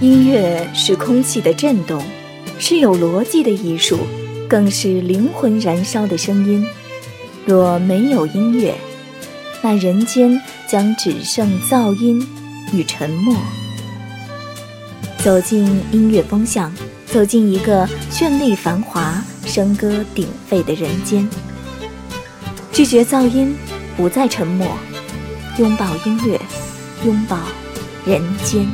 音乐是空气的震动，是有逻辑的艺术，更是灵魂燃烧的声音。若没有音乐，那人间将只剩噪音与沉默。走进音乐风向，走进一个绚丽繁华、笙歌鼎沸的人间。拒绝噪音，不再沉默，拥抱音乐，拥抱人间。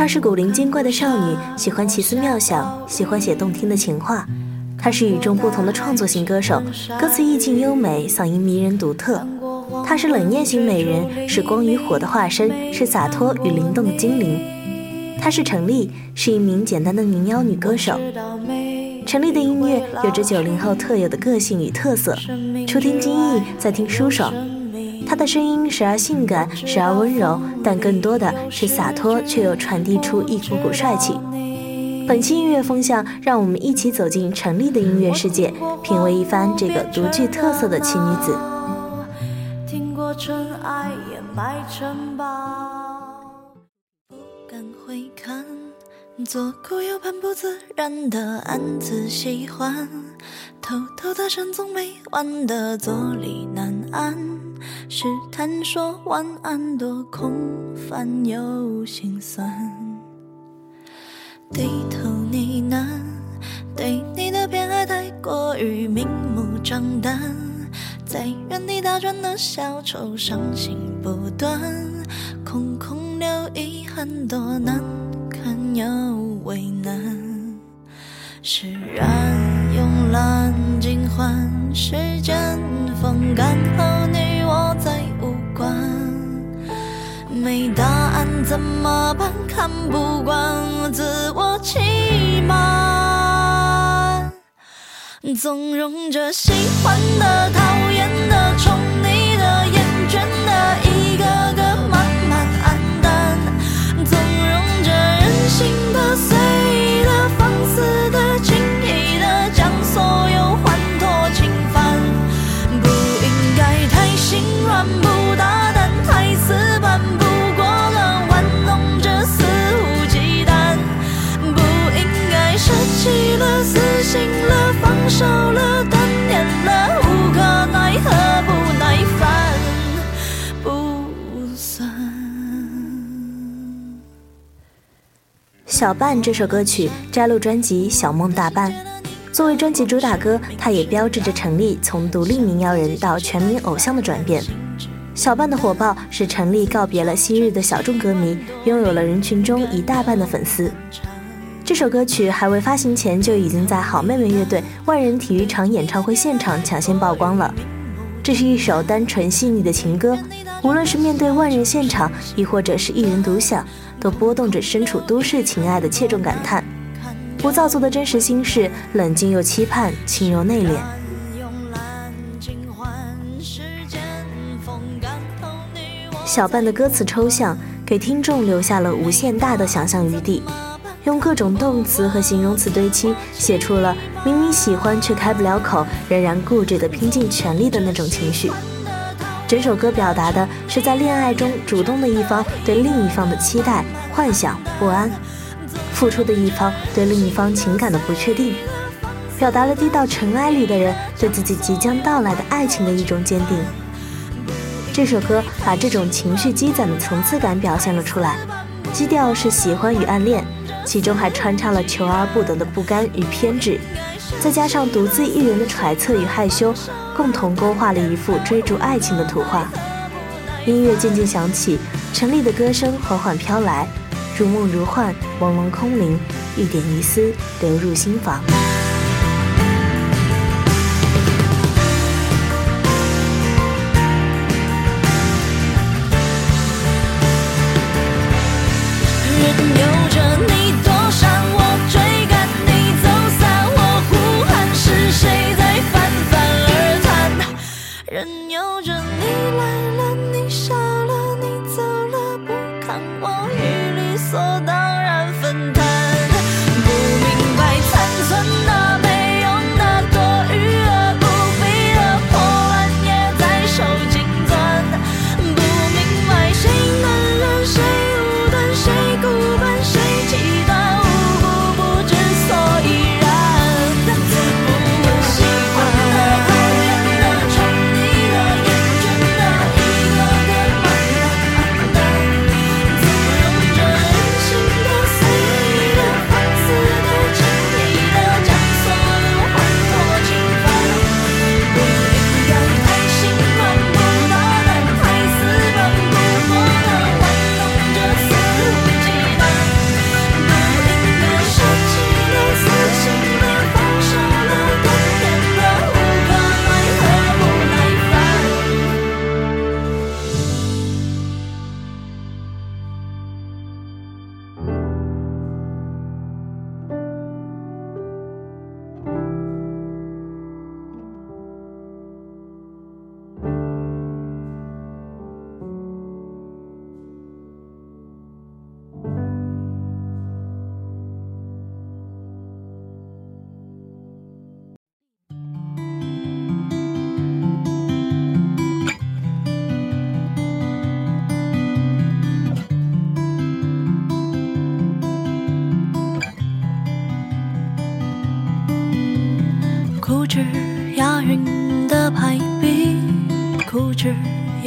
她是古灵精怪的少女，喜欢奇思妙想，喜欢写动听的情话。她是与众不同的创作型歌手，歌词意境优美，嗓音迷人独特。她是冷艳型美人，是光与火的化身，是洒脱与灵动的精灵。她是陈丽，是一名简单的民谣女歌手。陈丽的音乐有着九零后特有的个性与特色，初听惊异，再听舒爽。她的声音时而性感，时而温柔，但更多的是洒脱，却又传递出一股股帅气。本期音乐风向，让我们一起走进陈丽的音乐世界，品味一番这个独具特色的奇女子。听过尘埃掩埋城堡，不敢回看，左顾右盼，不自然的暗自喜欢，偷偷的深总没完的坐立难安。试探说晚安，多空泛又心酸。低头呢喃，对你的偏爱太过于明目张胆，在原地打转的小丑，伤心不断，空空留遗憾，多难堪又为难。释然慵懒尽欢，时间风干后没答案怎么办？看不惯自我欺瞒，纵容着喜欢的、讨厌的、宠了，死心了，放手了，断念了，无可奈何，不耐烦，不算。小半这首歌曲摘录专辑《小梦大半》。作为专辑主打歌，它也标志着陈粒从独立民谣人到全民偶像的转变。小半的火爆使陈粒告别了昔日的小众歌迷，拥有了人群中一大半的粉丝。这首歌曲还未发行前就已经在好妹妹乐队万人体育场演唱会现场抢先曝光了。这是一首单纯细腻的情歌，无论是面对万人现场，亦或者是一人独享，都拨动着身处都市情爱的切中感叹。不造作的真实心事，冷静又期盼，轻柔内敛。小半的歌词抽象，给听众留下了无限大的想象余地，用各种动词和形容词堆砌，写出了明明喜欢却开不了口，仍然固执的拼尽全力的那种情绪。整首歌表达的是在恋爱中主动的一方对另一方的期待、幻想、不安。付出的一方对另一方情感的不确定，表达了低到尘埃里的人对自己即将到来的爱情的一种坚定。这首歌把这种情绪积攒的层次感表现了出来，基调是喜欢与暗恋，其中还穿插了求而不得的不甘与偏执，再加上独自一人的揣测与害羞，共同勾画了一幅追逐爱情的图画。音乐渐渐响起，陈粒的歌声缓缓飘来。如梦如幻，朦胧空灵，一点一丝流入心房。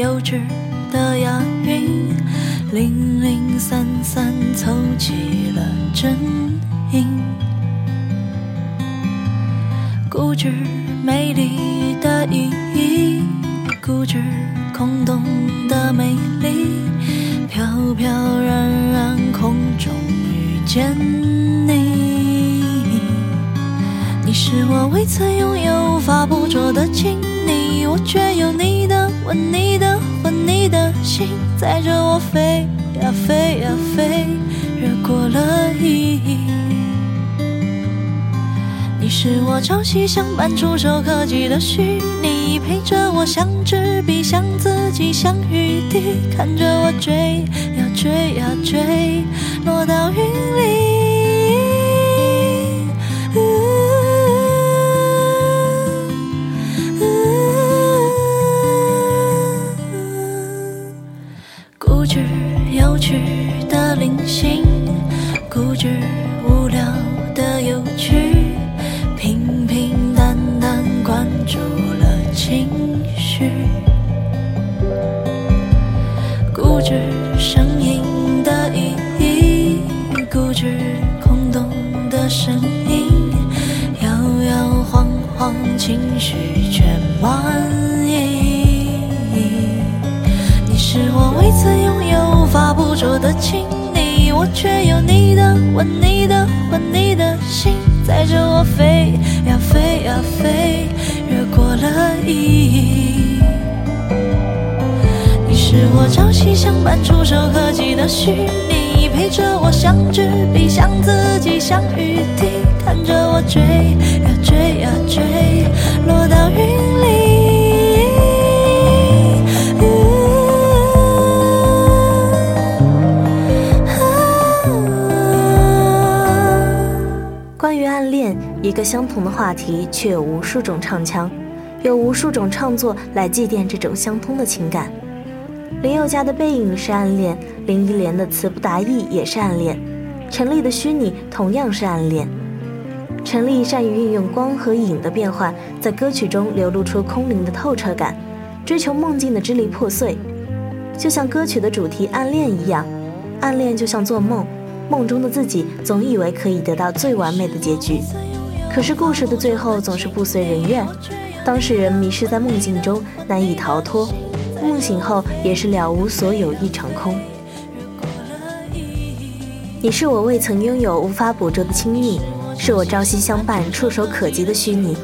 幼稚的押韵，零零散散凑齐了真音。固执美丽的意义，固执空洞的美丽，飘飘然然空中遇见你。你是我未曾拥有、无法捕捉的亲昵，我却有你的吻、你的魂、你的心，载着我飞呀飞呀飞，越过了意义。你是我朝夕相伴、触手可及的虚拟，陪着我像纸笔、像自己、像雨滴，看着我追呀追呀追，落到云里。的我朝夕相伴、触手可及的虚拟，陪着我像纸笔、像自己、像雨滴，看着我追呀追呀追，落到云里。关于暗恋，一个相同的话题，却有无数种唱腔，有无数种创作来祭奠这种相通的情感。林宥嘉的背影是暗恋，林忆莲的词不达意也是暗恋，陈粒的虚拟同样是暗恋。陈粒善于运用光和影的变换，在歌曲中流露出空灵的透彻感，追求梦境的支离破碎，就像歌曲的主题暗恋一样，暗恋就像做梦。梦中的自己总以为可以得到最完美的结局，可是故事的最后总是不随人愿，当事人迷失在梦境中难以逃脱，梦醒后也是了无所有一场空。你是我未曾拥有、无法捕捉的亲昵，是我朝夕相伴、触手可及的虚拟。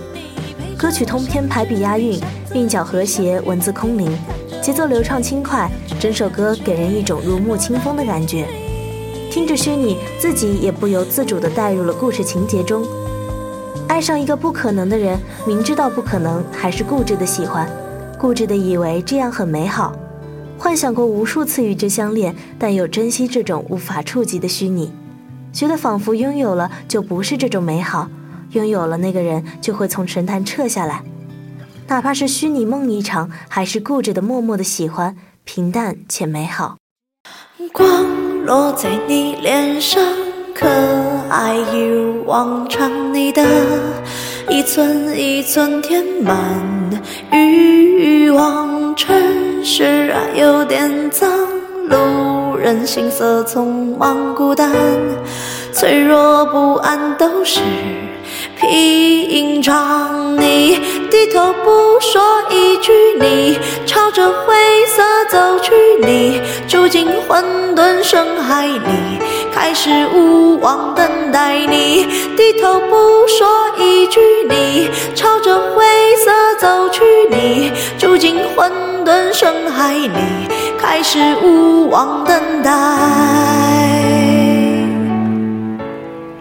歌曲通篇排比押韵，韵脚和谐，文字空灵，节奏流畅轻快，整首歌给人一种如沐清风的感觉。听着虚拟，自己也不由自主地带入了故事情节中。爱上一个不可能的人，明知道不可能，还是固执的喜欢，固执的以为这样很美好，幻想过无数次与之相恋，但又珍惜这种无法触及的虚拟，觉得仿佛拥有了就不是这种美好，拥有了那个人就会从神坛撤下来，哪怕是虚拟梦一场，还是固执的默默的喜欢，平淡且美好。光。落在你脸上，可爱一如往常。你的一寸一寸填满欲望，城市啊有点脏，路人行色匆忙，孤单、脆弱、不安都是。平常，你低头不说一句，你朝着灰色走去，你住进混沌深海里，开始无望等待。你低头不说一句，你朝着灰色走去，你住进混沌深海里，开始无望等待。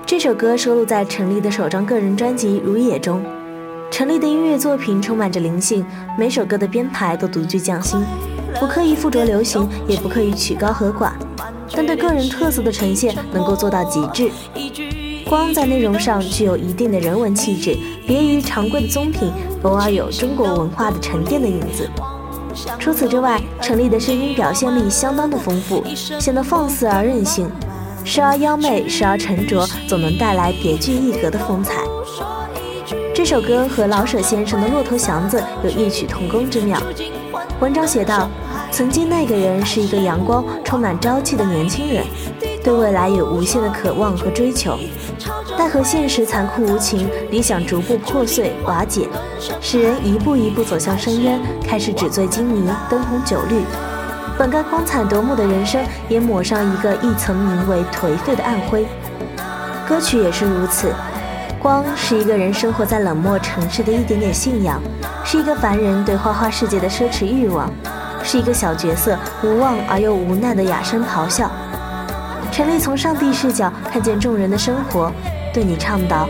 这首歌收录在陈粒的首张个人专辑《如也》中。陈粒的音乐作品充满着灵性，每首歌的编排都独具匠心，不刻意附着流行，也不刻意曲高和寡，但对个人特色的呈现能够做到极致。光在内容上具有一定的人文气质，别于常规的综品，偶尔有中国文化的沉淀的影子。除此之外，陈粒的声音表现力相当的丰富，显得放肆而任性。时而妖媚，时而沉着，总能带来别具一格的风采。这首歌和老舍先生的《骆驼祥子》有异曲同工之妙。文章写道：“曾经那个人是一个阳光、充满朝气的年轻人，对未来有无限的渴望和追求。奈何现实残酷无情，理想逐步破碎瓦解，使人一步一步走向深渊，开始纸醉金迷、灯红酒绿。本该光彩夺目的人生，也抹上一个一层名为颓废的暗灰。歌曲也是如此。”光是一个人生活在冷漠城市的一点点信仰，是一个凡人对花花世界的奢侈欲望，是一个小角色无望而又无奈的哑声咆哮。陈丽从上帝视角看见众人的生活，对你倡导：“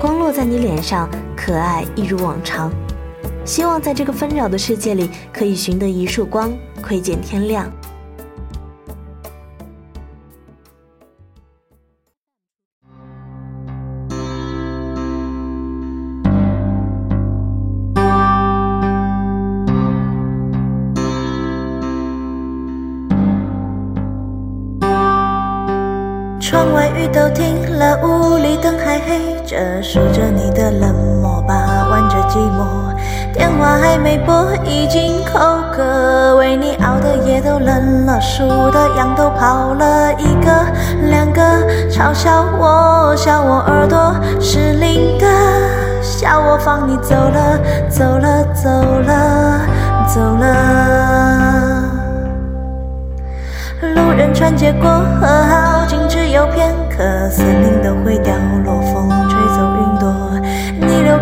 光落在你脸上，可爱一如往常。希望在这个纷扰的世界里，可以寻得一束光，窥见天亮。”冷了，数的羊都跑了一个两个，嘲笑我，笑我耳朵失灵的，笑我放你走了，走了，走了，走了。路人穿街过河，好景只有片刻，森林都会掉落，风吹走云朵。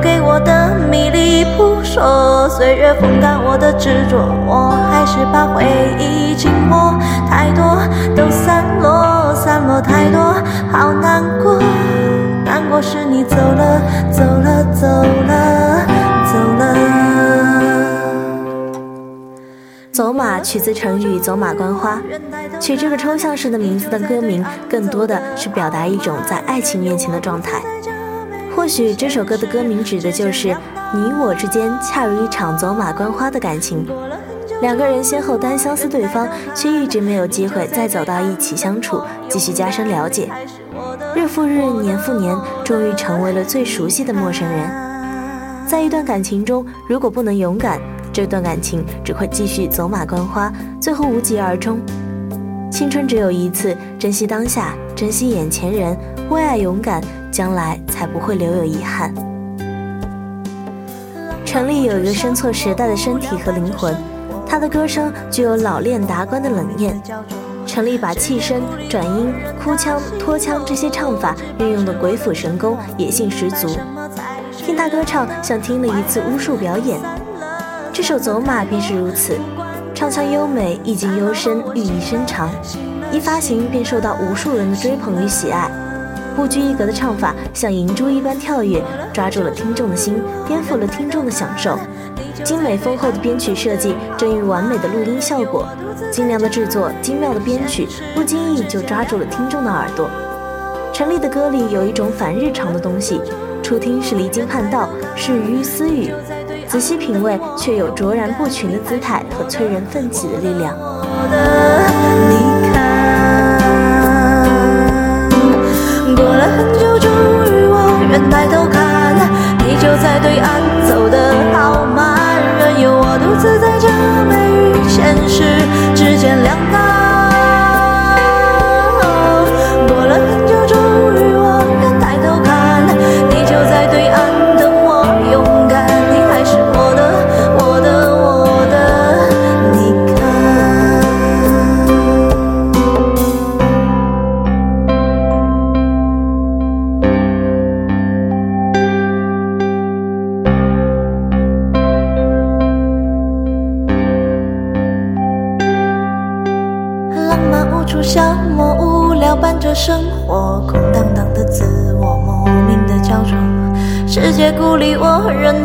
给我的迷离扑朔，岁月风干我的执着，我还是把回忆紧握。太多都散落，散落太多，好难过，难过是你走了，走了，走了，走了。走马取自成语“走马观花”，取这个抽象式的名字的歌名，更多的是表达一种在爱情面前的状态。或许这首歌的歌名指的就是你我之间恰如一场走马观花的感情，两个人先后单相思对方，却一直没有机会再走到一起相处，继续加深了解。日复日，年复年，终于成为了最熟悉的陌生人。在一段感情中，如果不能勇敢，这段感情只会继续走马观花，最后无疾而终。青春只有一次，珍惜当下，珍惜眼前人，为爱勇敢，将来才不会留有遗憾。陈粒有一个生错时代的身体和灵魂，她的歌声具有老练达观的冷艳。陈粒把气声、转音、哭腔、拖腔这些唱法运用的鬼斧神工，野性十足。听她歌唱，像听了一次巫术表演。这首《走马》便是如此，唱腔优美，意境幽深，寓意深长。一发行便受到无数人的追捧与喜爱。不拘一格的唱法像银珠一般跳跃，抓住了听众的心，颠覆了听众的享受。精美丰厚的编曲设计，臻于完美的录音效果。精良的制作，精妙的编曲，不经意就抓住了听众的耳朵。陈粒的歌里有一种反日常的东西，初听是离经叛道，是于私语。仔细品味，却有卓然不群的姿态和催人奋起的力量。抬头看，你就在对岸，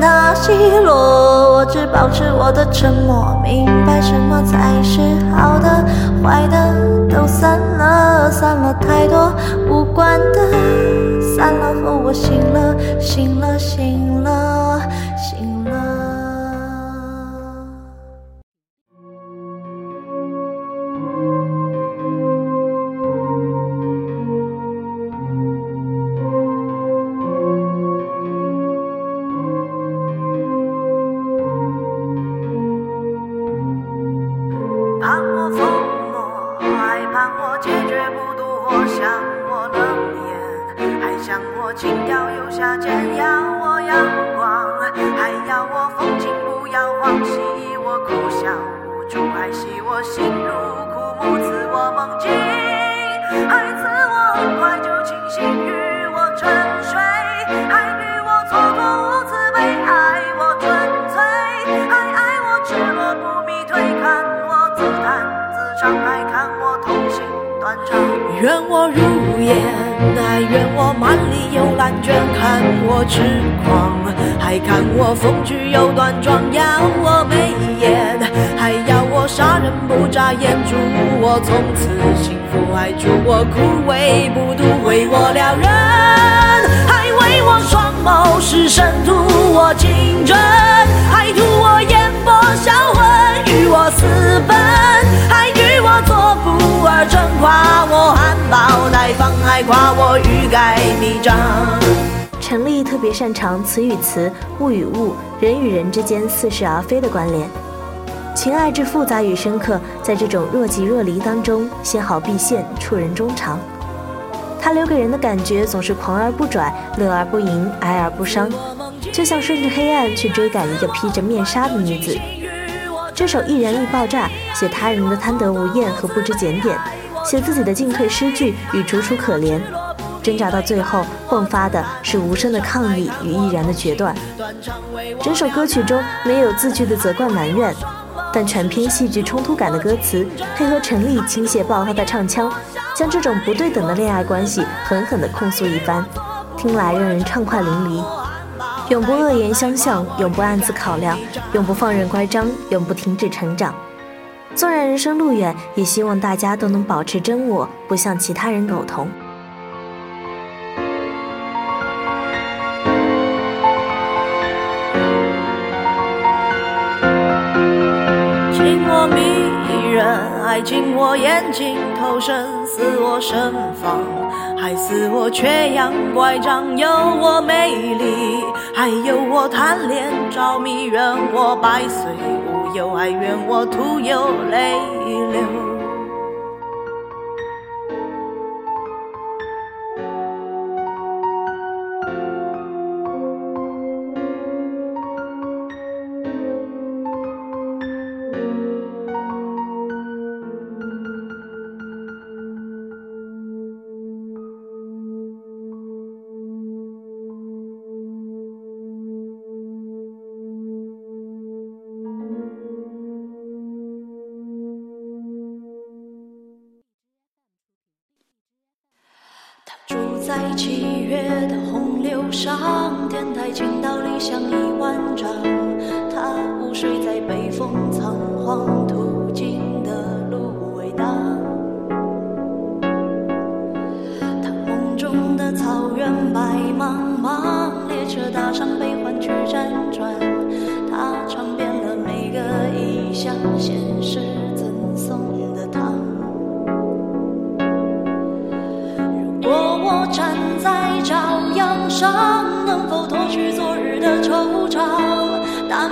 我，任它奚落，我只保持我的沉默。明白什么才是好的，坏的都散了，散了太多无关的，散了后我，醒了，醒了，醒了。要忘记我哭笑无助，还惜我心如枯木，赐我梦境，还赐我很快就清醒，与我沉睡，还与我蹉跎无慈悲，爱我纯粹，还爱我赤裸不迷退，看我自弹自唱，还看我痛心断肠。愿我如烟，还愿我满里有烂卷，看我痴狂，还看我风趣又端庄，要我眉眼，还要我杀人不眨眼，祝我从此幸福，还祝我枯萎不渡，为我撩人，还为我双眸失神，图我情真，还夸我欲盖弥彰。陈粒特别擅长词与词、物与物、人与人之间似是而非的关联，情爱之复杂与深刻，在这种若即若离当中，纤毫毕现，触人衷肠。他留给人的感觉总是狂而不拽，乐而不淫，哀而不伤，就像顺着黑暗去追赶一个披着面纱的女子。这首易燃易爆炸，写他人的贪得无厌和不知检点，写自己的进退失据与楚楚可怜。挣扎到最后，迸发的是无声的抗议与毅然的决断。整首歌曲中没有字句的责怪埋怨，但全篇戏剧冲突感的歌词，配合陈粒倾泻爆发的唱腔，将这种不对等的恋爱关系狠狠地控诉一番，听来让人畅快淋漓。永不恶言相向，永不暗自考量，永不放任乖张，永不停止成长。纵然人生路远，也希望大家都能保持真我，不向其他人苟同。情我迷人，爱情我眼睛投身，似我身房，还似我缺氧乖张，有我美丽，还有我贪恋着迷，愿我百岁有爱怨我徒有泪。上，天台倾倒理想一万丈。他午睡在北风仓皇途经的芦苇荡。他梦中的草原白茫茫，列车搭上悲欢去辗转。能否脱去昨日的惆怅？但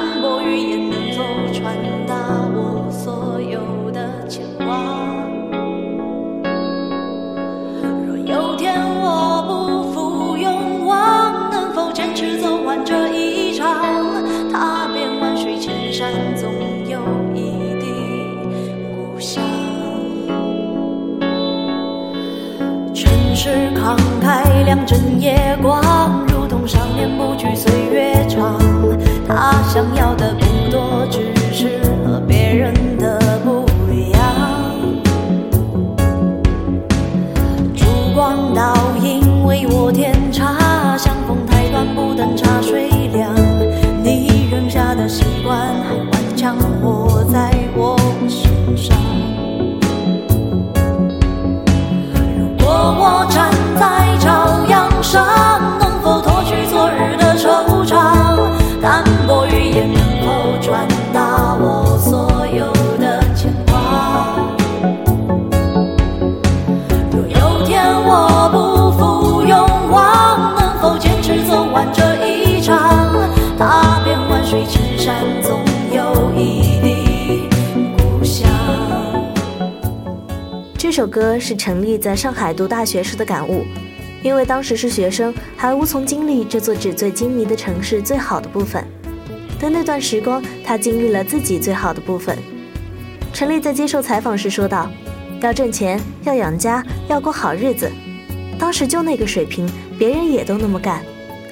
城市慷慨，两枕夜光，如同少年不惧岁月长。他想要的不多，只是和别人的不一样。烛光倒影为我添茶，相逢太短，不等茶水我站在朝阳上，能否脱去昨日的惆怅？淡薄语言，能否传达我所有的牵挂？若有天，我不。这首歌是陈粒在上海读大学时的感悟，因为当时是学生，还无从经历这座纸醉金迷的城市最好的部分。的那段时光，他经历了自己最好的部分。陈粒在接受采访时说道：“要挣钱，要养家，要过好日子。当时就那个水平，别人也都那么干。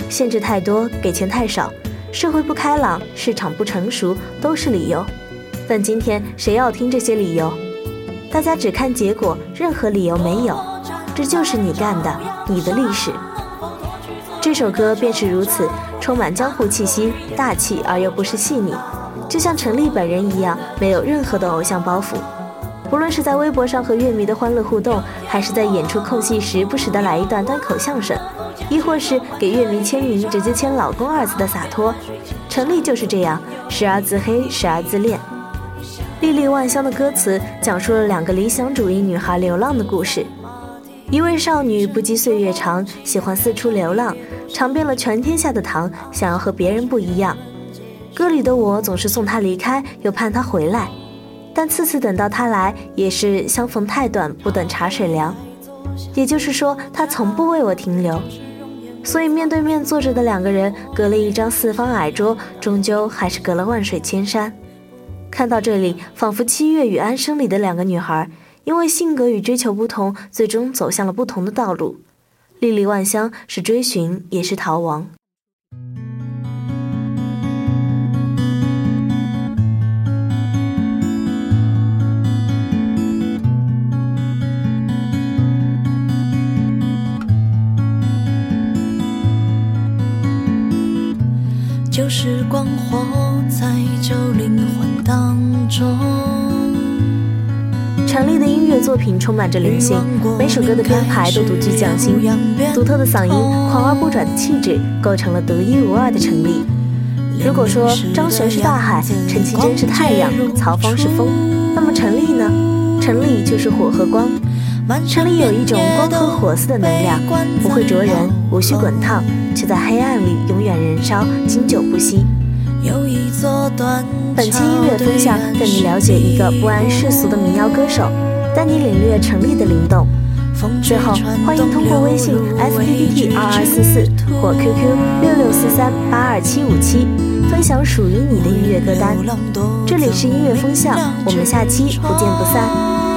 限制太多，给钱太少，社会不开朗，市场不成熟，都是理由。但今天谁要听这些理由？大家只看结果，任何理由没有。这就是你干的，你的历史。这首歌便是如此。”充满江湖气息，大气而又不失细腻，就像陈粒本人一样，没有任何的偶像包袱。不论是在微博上和乐迷的欢乐互动，还是在演出空隙时不时的来一段单口相声，亦或是给乐迷签名直接签“老公”二字的洒脱，陈粒就是这样，时而自黑，时而自恋。历历万香的歌词讲述了两个理想主义女孩流浪的故事。一位少女不羁岁月长，喜欢四处流浪，尝遍了全天下的糖，想要和别人不一样。歌里的我总是送她离开，又盼她回来，但次次等到她来，也是相逢太短，不等茶水凉。也就是说，她从不为我停留。所以面对面坐着的两个人，隔了一张四方矮桌，终究还是隔了万水千山。看到这里，仿佛七月与安生里的两个女孩。因为性格与追求不同，最终走向了不同的道路。历历万香是追寻，也是逃亡。作品充满着灵性，每首歌的编排都独具匠心，独特的嗓音、狂而不转的气质，构成了独一无二的陈粒。如果说张悬是大海，陈绮贞是太阳，曹芳是风，那么陈粒呢？陈粒就是火和光。陈粒有一种光和火似的能量，不会灼人，无需滚烫，却在黑暗里永远燃烧，经久不息。本期音乐分享带你了解一个不谙世俗的民谣歌手，带你领略城里的灵动。最后，欢迎通过微信 s p d t 二二四四或 QQ 六六四三八二七五七分享属于你的音乐歌单。这里是音乐风向，我们下期不见不散。